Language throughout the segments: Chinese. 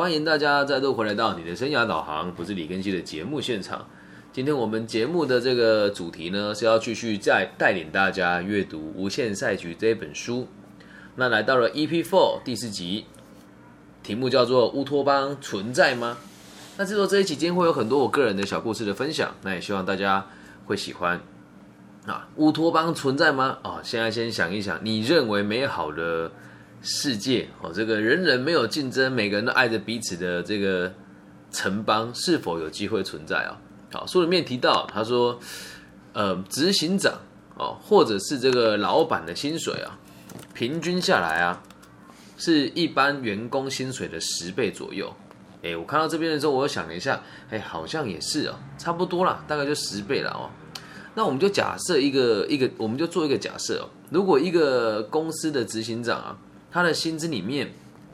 欢迎大家再度回来到你的生涯导航，不是李根熙的节目现场。今天我们节目的这个主题呢，是要继续再带领大家阅读《无限赛局》这本书。那来到了 EP Four 第四集，题目叫做“乌托邦存在吗？”那制作这一期间会有很多我个人的小故事的分享，那也希望大家会喜欢。啊，乌托邦存在吗？啊，现在先想一想，你认为美好的世界哦，这个人人没有竞争，每个人都爱着彼此的这个城邦，是否有机会存在啊？好，书里面提到，他说，呃，执行长哦，或者是这个老板的薪水啊，平均下来啊，是一般员工薪水的十倍左右。哎，我看到这边的时候，我又想了一下，哎，好像也是哦，差不多啦，大概就十倍了哦。那我们就假设一个一个，我们就做一个假设哦。如果一个公司的执行长啊，他的薪资里面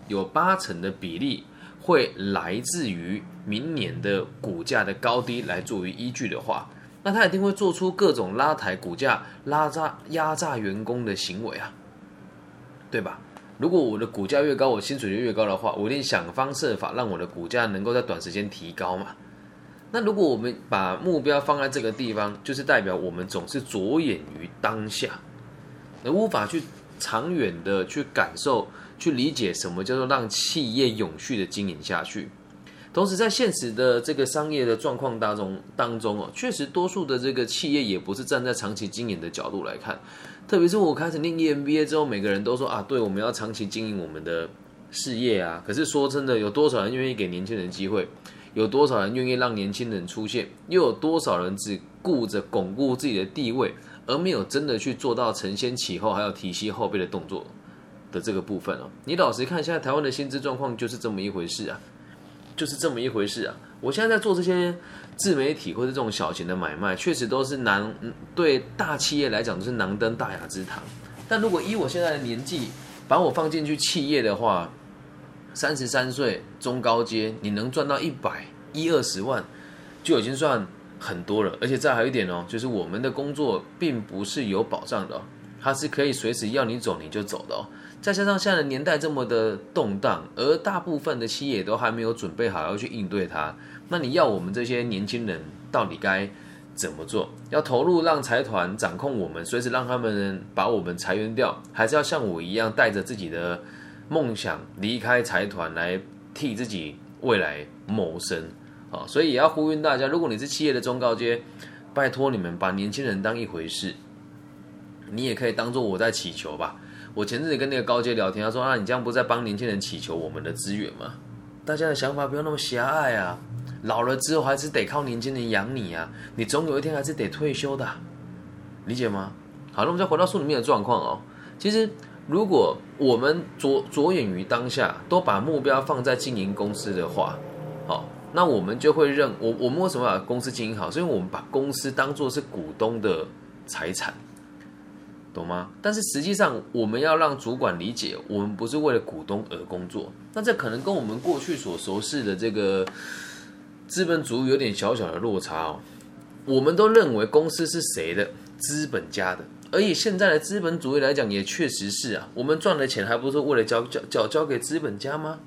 有八成的比例会来自于明年的股价的高低来作为依据的话，那他一定会做出各种拉抬股价、拉榨压榨员工的行为啊，对吧？如果我的股价越高，我薪水就越高的话，我一定想方设法让我的股价能够在短时间提高嘛。那如果我们把目标放在这个地方，就是代表我们总是着眼于当下，而无法去长远的去感受、去理解什么叫做让企业永续的经营下去。同时，在现实的这个商业的状况当中当中哦，确实多数的这个企业也不是站在长期经营的角度来看。特别是我开始念 EMBA 之后，每个人都说啊，对，我们要长期经营我们的事业啊。可是说真的，有多少人愿意给年轻人机会？有多少人愿意让年轻人出现？又有多少人只顾着巩固自己的地位，而没有真的去做到承先启后，还有提携后辈的动作的这个部分哦？你老实看，现在台湾的薪资状况就是这么一回事啊，就是这么一回事啊！我现在在做这些自媒体或者这种小型的买卖，确实都是难，对大企业来讲都是难登大雅之堂。但如果以我现在的年纪，把我放进去企业的话，三十三岁中高阶，你能赚到一百一二十万，就已经算很多了。而且再还有一点哦，就是我们的工作并不是有保障的，它是可以随时要你走你就走的哦。再加上现在的年代这么的动荡，而大部分的企业都还没有准备好要去应对它，那你要我们这些年轻人到底该怎么做？要投入让财团掌控我们，随时让他们把我们裁员掉，还是要像我一样带着自己的？梦想离开财团来替自己未来谋生啊，所以也要呼吁大家，如果你是企业的中高阶，拜托你们把年轻人当一回事，你也可以当做我在祈求吧。我前阵子跟那个高阶聊天，他说啊，你这样不在帮年轻人祈求我们的资源吗？大家的想法不要那么狭隘啊，老了之后还是得靠年轻人养你啊，你总有一天还是得退休的，理解吗？好，那我们再回到书里面的状况哦，其实。如果我们着着眼于当下，都把目标放在经营公司的话，好，那我们就会认我我们为什么把公司经营好？是因为我们把公司当做是股东的财产，懂吗？但是实际上，我们要让主管理解，我们不是为了股东而工作。那这可能跟我们过去所熟悉的这个资本主义有点小小的落差哦。我们都认为公司是谁的？资本家的。而以现在的资本主义来讲，也确实是啊，我们赚的钱还不是为了交交交交给资本家吗？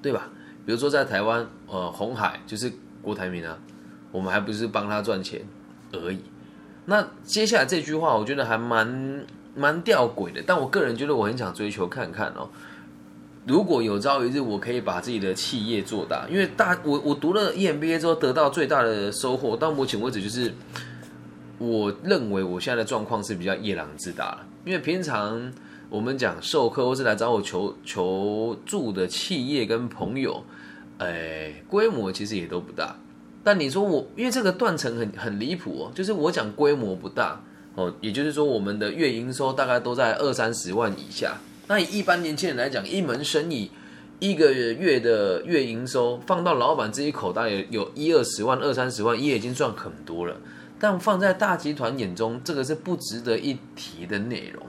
对吧？比如说在台湾，呃，红海就是郭台铭啊，我们还不是帮他赚钱而已。那接下来这句话，我觉得还蛮蛮吊诡的，但我个人觉得我很想追求看看哦。如果有朝一日我可以把自己的企业做大，因为大我我读了 EMBA 之后得到最大的收获，到目前为止就是。我认为我现在的状况是比较夜郎自大了，因为平常我们讲授课或是来找我求求助的企业跟朋友，哎，规模其实也都不大。但你说我，因为这个断层很很离谱哦，就是我讲规模不大哦，也就是说我们的月营收大概都在二三十万以下。那以一般年轻人来讲，一门生意一个月的月营收放到老板自己口袋，有一二十万、二三十万，也已经赚很多了。但放在大集团眼中，这个是不值得一提的内容。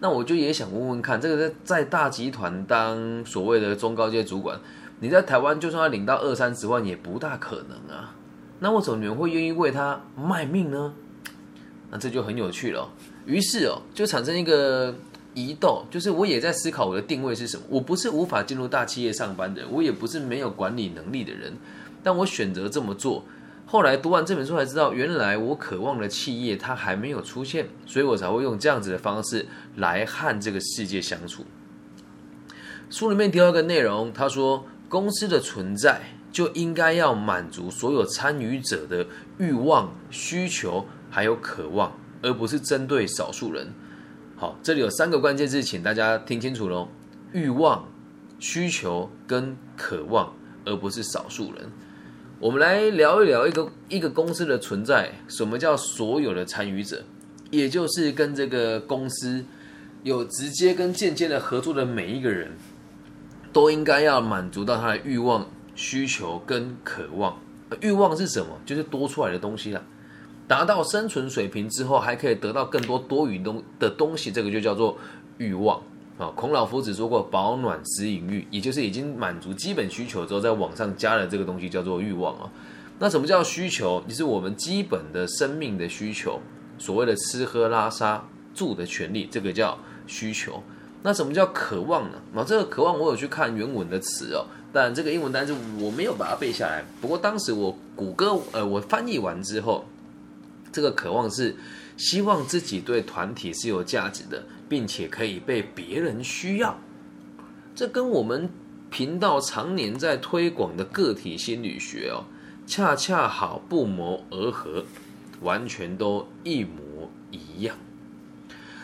那我就也想问问看，这个在在大集团当所谓的中高阶主管，你在台湾就算要领到二三十万，也不大可能啊。那为什么你们会愿意为他卖命呢？那这就很有趣了。于是哦，就产生一个疑窦，就是我也在思考我的定位是什么。我不是无法进入大企业上班的人，我也不是没有管理能力的人，但我选择这么做。后来读完这本书才知道，原来我渴望的企业它还没有出现，所以我才会用这样子的方式来和这个世界相处。书里面提到一个内容，他说公司的存在就应该要满足所有参与者的欲望、需求还有渴望，而不是针对少数人。好，这里有三个关键字，请大家听清楚喽：欲望、需求跟渴望，而不是少数人。我们来聊一聊一个一个公司的存在，什么叫所有的参与者，也就是跟这个公司有直接跟间接的合作的每一个人，都应该要满足到他的欲望、需求跟渴望。欲望是什么？就是多出来的东西啦。达到生存水平之后，还可以得到更多多余东的东西，这个就叫做欲望。啊，孔老夫子说过“保暖思淫欲”，也就是已经满足基本需求之后，在网上加了这个东西，叫做欲望啊。那什么叫需求？就是我们基本的生命的需求，所谓的吃喝拉撒住的权利，这个叫需求。那什么叫渴望呢？那，这个渴望我有去看原文的词哦，但这个英文单词我没有把它背下来。不过当时我谷歌呃，我翻译完之后，这个渴望是希望自己对团体是有价值的。并且可以被别人需要，这跟我们频道常年在推广的个体心理学哦，恰恰好不谋而合，完全都一模一样。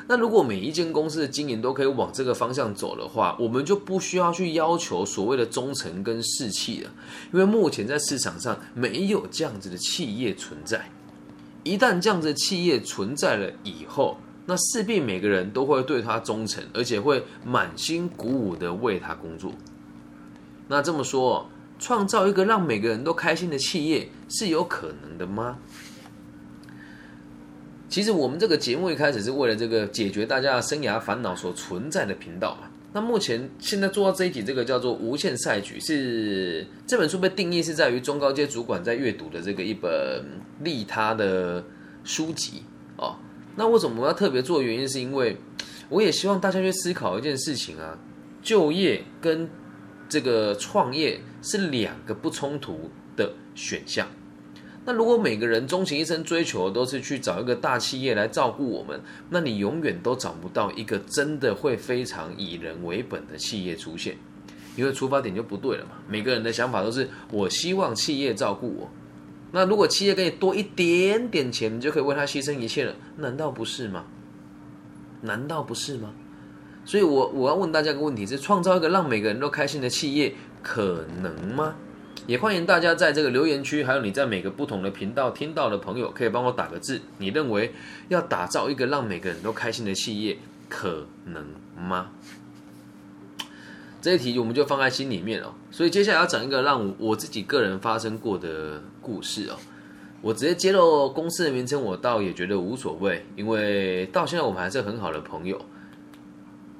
那如果每一间公司的经营都可以往这个方向走的话，我们就不需要去要求所谓的忠诚跟士气了，因为目前在市场上没有这样子的企业存在。一旦这样子的企业存在了以后，那势必每个人都会对他忠诚，而且会满心鼓舞的为他工作。那这么说，创造一个让每个人都开心的企业是有可能的吗？其实我们这个节目一开始是为了这个解决大家生涯烦恼所存在的频道嘛。那目前现在做到这一集，这个叫做《无限赛局》，是这本书被定义是在于中高阶主管在阅读的这个一本利他的书籍哦。那为什么我要特别做？原因是因为，我也希望大家去思考一件事情啊，就业跟这个创业是两个不冲突的选项。那如果每个人终其一生追求都是去找一个大企业来照顾我们，那你永远都找不到一个真的会非常以人为本的企业出现，因为出发点就不对了嘛。每个人的想法都是我希望企业照顾我。那如果企业给你多一点点钱，你就可以为他牺牲一切了，难道不是吗？难道不是吗？所以，我我要问大家个问题：是创造一个让每个人都开心的企业，可能吗？也欢迎大家在这个留言区，还有你在每个不同的频道听到的朋友，可以帮我打个字。你认为要打造一个让每个人都开心的企业，可能吗？这一题我们就放在心里面哦。所以接下来要讲一个让我自己个人发生过的故事哦。我直接揭露公司的名称，我倒也觉得无所谓，因为到现在我们还是很好的朋友。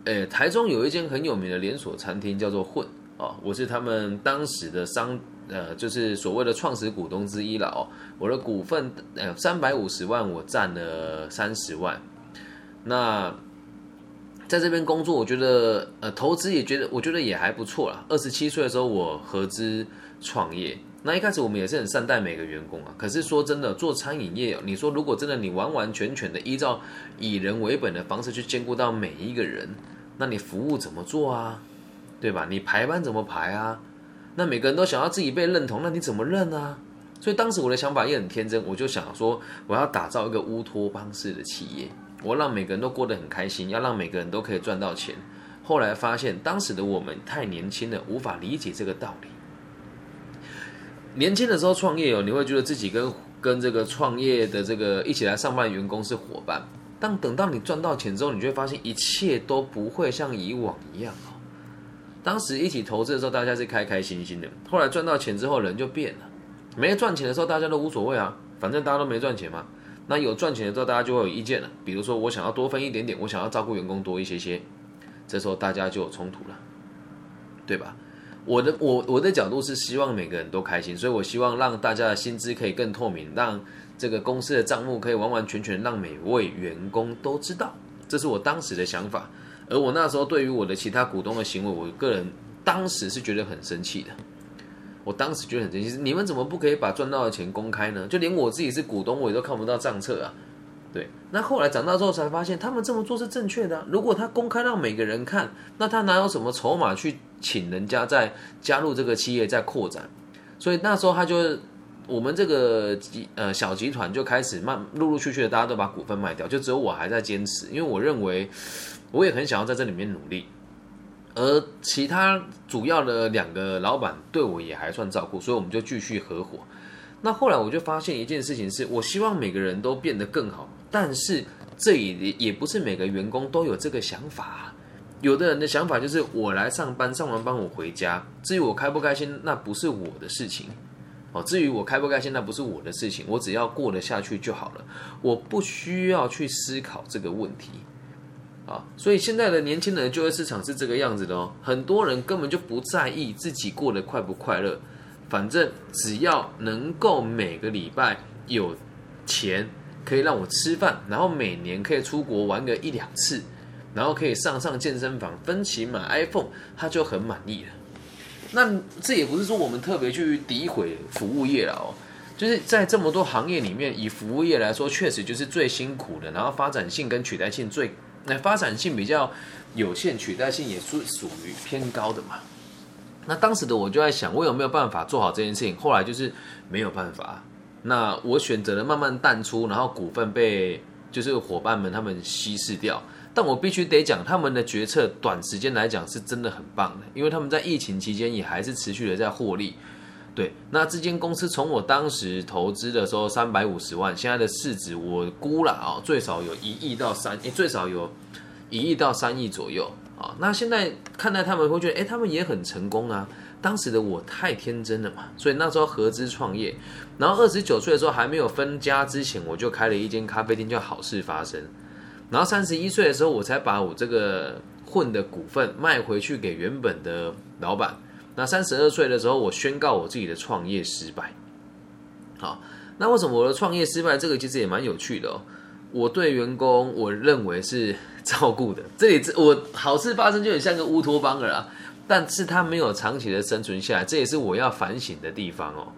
诶，台中有一间很有名的连锁餐厅叫做混哦，我是他们当时的商呃，就是所谓的创始股东之一了哦。我的股份呃三百五十万，我占了三十万。那在这边工作，我觉得呃，投资也觉得，我觉得也还不错啦。二十七岁的时候，我合资创业。那一开始我们也是很善待每个员工啊。可是说真的，做餐饮业，你说如果真的你完完全全的依照以人为本的方式去兼顾到每一个人，那你服务怎么做啊？对吧？你排班怎么排啊？那每个人都想要自己被认同，那你怎么认啊？所以当时我的想法也很天真，我就想说，我要打造一个乌托邦式的企业。我让每个人都过得很开心，要让每个人都可以赚到钱。后来发现，当时的我们太年轻了，无法理解这个道理。年轻的时候创业哦，你会觉得自己跟跟这个创业的这个一起来上班的员工是伙伴。但等到你赚到钱之后，你就会发现一切都不会像以往一样哦。当时一起投资的时候，大家是开开心心的。后来赚到钱之后，人就变了。没赚钱的时候，大家都无所谓啊，反正大家都没赚钱嘛。那有赚钱的时候，大家就会有意见了。比如说，我想要多分一点点，我想要照顾员工多一些些，这时候大家就有冲突了，对吧？我的我我的角度是希望每个人都开心，所以我希望让大家的薪资可以更透明，让这个公司的账目可以完完全全让每位员工都知道，这是我当时的想法。而我那时候对于我的其他股东的行为，我个人当时是觉得很生气的。我当时觉得很生气，你们怎么不可以把赚到的钱公开呢？就连我自己是股东，我也都看不到账册啊。对，那后来长大之后才发现，他们这么做是正确的。如果他公开让每个人看，那他哪有什么筹码去请人家再加入这个企业再扩展？所以那时候他就，我们这个集呃小集团就开始慢陆陆续续的大家都把股份卖掉，就只有我还在坚持，因为我认为我也很想要在这里面努力，而其他主要的两个老板对我也还算照顾，所以我们就继续合伙。那后来我就发现一件事情，是我希望每个人都变得更好。但是这也也不是每个员工都有这个想法，有的人的想法就是我来上班，上完班我回家，至于我开不开心，那不是我的事情，哦，至于我开不开心，那不是我的事情，我只要过得下去就好了，我不需要去思考这个问题，啊，所以现在的年轻人就业市场是这个样子的哦，很多人根本就不在意自己过得快不快乐，反正只要能够每个礼拜有钱。可以让我吃饭，然后每年可以出国玩个一两次，然后可以上上健身房，分期买 iPhone，他就很满意了。那这也不是说我们特别去诋毁服务业了哦，就是在这么多行业里面，以服务业来说，确实就是最辛苦的，然后发展性跟取代性最，那发展性比较有限，取代性也是属于偏高的嘛。那当时的我就在想，我有没有办法做好这件事情？后来就是没有办法。那我选择了慢慢淡出，然后股份被就是伙伴们他们稀释掉。但我必须得讲，他们的决策短时间来讲是真的很棒的，因为他们在疫情期间也还是持续的在获利。对，那这间公司从我当时投资的时候三百五十万，现在的市值我估了啊，最少有一亿到三，最少有一亿到三亿左右啊。那现在看待他们会觉得，哎，他们也很成功啊。当时的我太天真了嘛，所以那时候合资创业，然后二十九岁的时候还没有分家之前，我就开了一间咖啡店，叫好事发生。然后三十一岁的时候，我才把我这个混的股份卖回去给原本的老板。那三十二岁的时候，我宣告我自己的创业失败。好，那为什么我的创业失败？这个其实也蛮有趣的哦。我对员工，我认为是照顾的。这里我好事发生就很像个乌托邦了啦。但是他没有长期的生存下来，这也是我要反省的地方哦。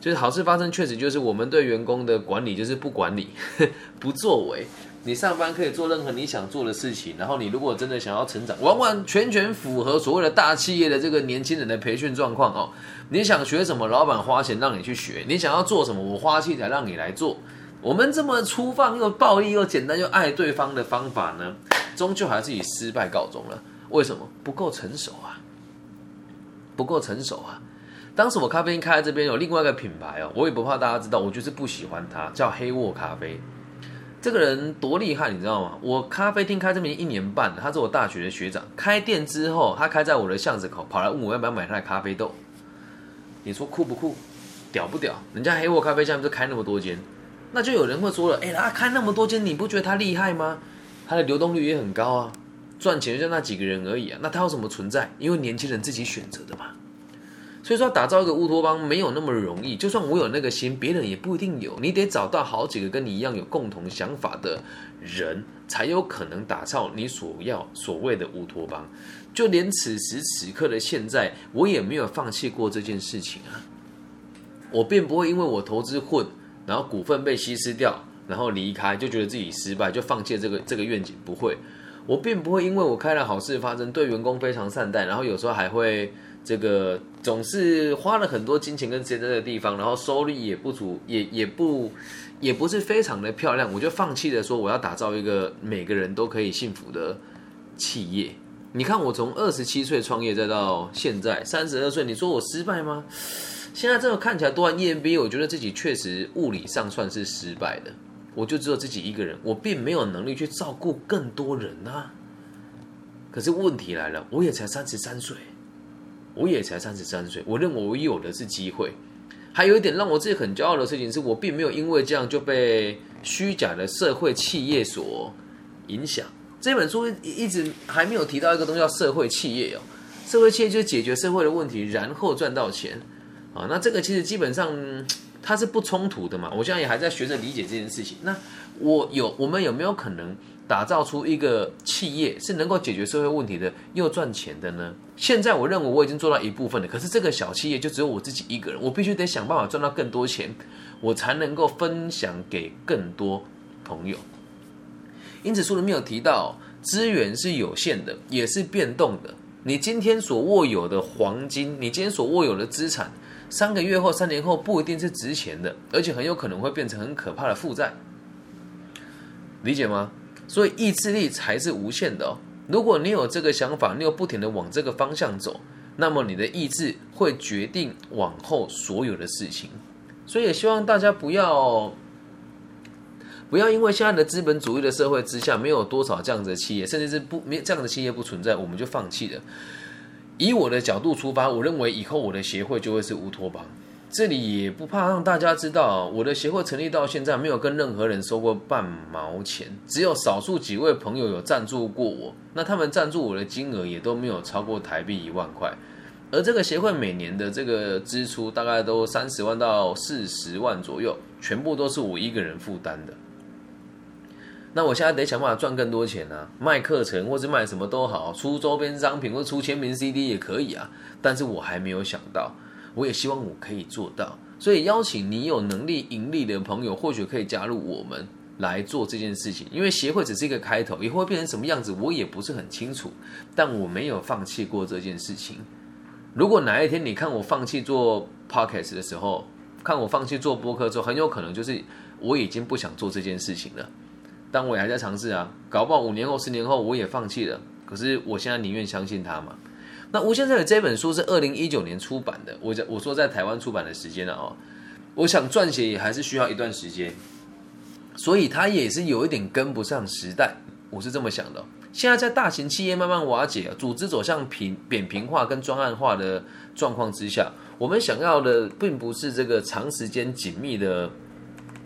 就是好事发生，确实就是我们对员工的管理就是不管理、不作为。你上班可以做任何你想做的事情，然后你如果真的想要成长，完完全全符合所谓的大企业的这个年轻人的培训状况哦。你想学什么，老板花钱让你去学；你想要做什么，我花器材让你来做。我们这么粗放又暴力又简单又爱对方的方法呢，终究还是以失败告终了。为什么？不够成熟啊。不够成熟啊！当时我咖啡厅开在这边有另外一个品牌哦，我也不怕大家知道，我就是不喜欢它，叫黑沃咖啡。这个人多厉害，你知道吗？我咖啡厅开这边一年半，他是我大学的学长。开店之后，他开在我的巷子口，跑来问我要不要买他的咖啡豆。你说酷不酷？屌不屌？人家黑沃咖啡下面就开那么多间，那就有人会说了：哎，他开那么多间，你不觉得他厉害吗？他的流动率也很高啊。赚钱就那几个人而已啊，那他有什么存在？因为年轻人自己选择的嘛。所以说，打造一个乌托邦没有那么容易。就算我有那个心，别人也不一定有。你得找到好几个跟你一样有共同想法的人，才有可能打造你所要所谓的乌托邦。就连此时此刻的现在，我也没有放弃过这件事情啊。我并不会因为我投资混，然后股份被稀释掉，然后离开，就觉得自己失败，就放弃这个这个愿景。不会。我并不会因为我开了好事发生，对员工非常善待，然后有时候还会这个总是花了很多金钱跟时间在这个地方，然后收入也不足，也也不也不是非常的漂亮，我就放弃了说我要打造一个每个人都可以幸福的企业。你看我从二十七岁创业再到现在三十二岁，你说我失败吗？现在这个看起来读完 EMBA，我觉得自己确实物理上算是失败的。我就只有自己一个人，我并没有能力去照顾更多人呐。可是问题来了，我也才三十三岁，我也才三十三岁，我认为我有的是机会。还有一点让我自己很骄傲的事情，是我并没有因为这样就被虚假的社会企业所影响。这本书一直还没有提到一个东西叫社会企业哦，社会企业就是解决社会的问题，然后赚到钱啊。那这个其实基本上。它是不冲突的嘛？我现在也还在学着理解这件事情。那我有，我们有没有可能打造出一个企业是能够解决社会问题的，又赚钱的呢？现在我认为我已经做到一部分了，可是这个小企业就只有我自己一个人，我必须得想办法赚到更多钱，我才能够分享给更多朋友。因此书里面有提到，资源是有限的，也是变动的。你今天所握有的黄金，你今天所握有的资产，三个月后、三年后不一定是值钱的，而且很有可能会变成很可怕的负债。理解吗？所以意志力才是无限的哦。如果你有这个想法，你又不停的往这个方向走，那么你的意志会决定往后所有的事情。所以也希望大家不要不要因为现在的资本主义的社会之下，没有多少这样子的企业，甚至是不没这样的企业不存在，我们就放弃了。以我的角度出发，我认为以后我的协会就会是乌托邦。这里也不怕让大家知道，我的协会成立到现在没有跟任何人收过半毛钱，只有少数几位朋友有赞助过我，那他们赞助我的金额也都没有超过台币一万块，而这个协会每年的这个支出大概都三十万到四十万左右，全部都是我一个人负担的。那我现在得想办法赚更多钱啊，卖课程或是卖什么都好，出周边商品或出签名 CD 也可以啊，但是我还没有想到。我也希望我可以做到，所以邀请你有能力盈利的朋友，或许可以加入我们来做这件事情。因为协会只是一个开头，以后会变成什么样子，我也不是很清楚。但我没有放弃过这件事情。如果哪一天你看我放弃做 podcast 的时候，看我放弃做播客之后，很有可能就是我已经不想做这件事情了。但我也还在尝试啊，搞不好五年后、十年后我也放弃了。可是我现在宁愿相信他嘛。那吴先生的这本书是二零一九年出版的，我在我说在台湾出版的时间了哦，我想撰写也还是需要一段时间，所以他也是有一点跟不上时代，我是这么想的。现在在大型企业慢慢瓦解、组织走向平扁平化跟专案化的状况之下，我们想要的并不是这个长时间紧密的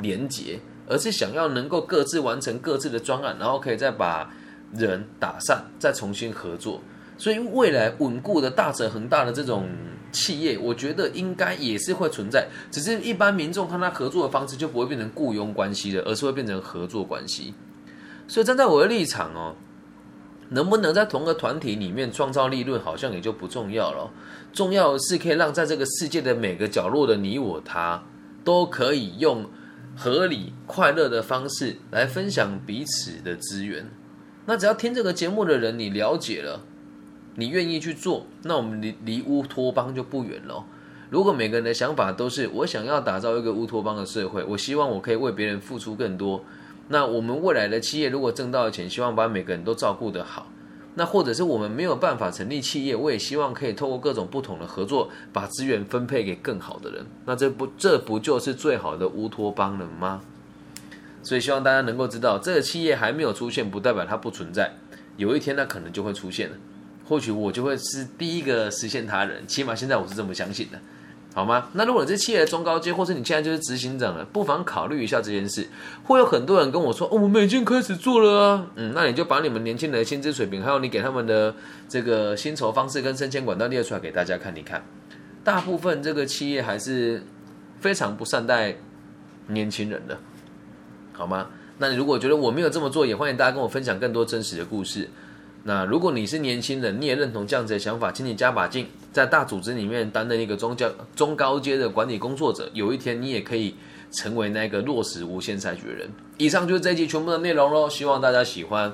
连结，而是想要能够各自完成各自的专案，然后可以再把人打散，再重新合作。所以未来稳固的大成恒大的这种企业，我觉得应该也是会存在，只是一般民众和他合作的方式就不会变成雇佣关系了，而是会变成合作关系。所以站在我的立场哦，能不能在同个团体里面创造利润，好像也就不重要了。重要的是可以让在这个世界的每个角落的你我他，都可以用合理快乐的方式来分享彼此的资源。那只要听这个节目的人，你了解了。你愿意去做，那我们离离乌托邦就不远了。如果每个人的想法都是我想要打造一个乌托邦的社会，我希望我可以为别人付出更多，那我们未来的企业如果挣到的钱，希望把每个人都照顾得好。那或者是我们没有办法成立企业，我也希望可以透过各种不同的合作，把资源分配给更好的人。那这不这不就是最好的乌托邦了吗？所以希望大家能够知道，这个企业还没有出现，不代表它不存在。有一天，它可能就会出现了。或许我就会是第一个实现他人，起码现在我是这么相信的，好吗？那如果你是企业的中高阶，或是你现在就是执行长了，不妨考虑一下这件事。会有很多人跟我说：“哦，我们已经开始做了啊。”嗯，那你就把你们年轻人的薪资水平，还有你给他们的这个薪酬方式跟升迁管道列出来给大家看一看。大部分这个企业还是非常不善待年轻人的，好吗？那你如果觉得我没有这么做，也欢迎大家跟我分享更多真实的故事。那如果你是年轻人，你也认同这样子的想法，请你加把劲，在大组织里面担任一个中教中高阶的管理工作者。有一天，你也可以成为那个落实无限赛局的人。以上就是这一集全部的内容喽，希望大家喜欢。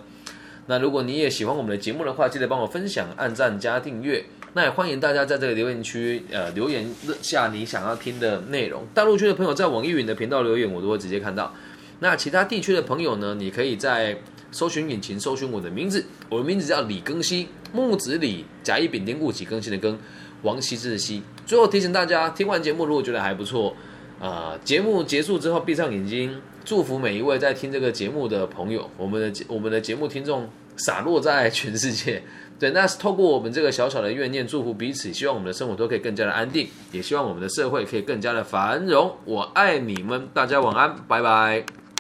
那如果你也喜欢我们的节目的话，记得帮我分享、按赞、加订阅。那也欢迎大家在这个留言区呃留言下你想要听的内容。大陆区的朋友在网易云的频道留言，我都会直接看到。那其他地区的朋友呢，你可以在。搜寻引擎，搜寻我的名字，我的名字叫李更新，木子李，甲乙丙丁戊己更新的更，王羲之的羲。最后提醒大家，听完节目如果觉得还不错，啊，节目结束之后闭上眼睛，祝福每一位在听这个节目的朋友，我们的我们的节目听众洒落在全世界。对，那是透过我们这个小小的怨念，祝福彼此，希望我们的生活都可以更加的安定，也希望我们的社会可以更加的繁荣。我爱你们，大家晚安，拜拜。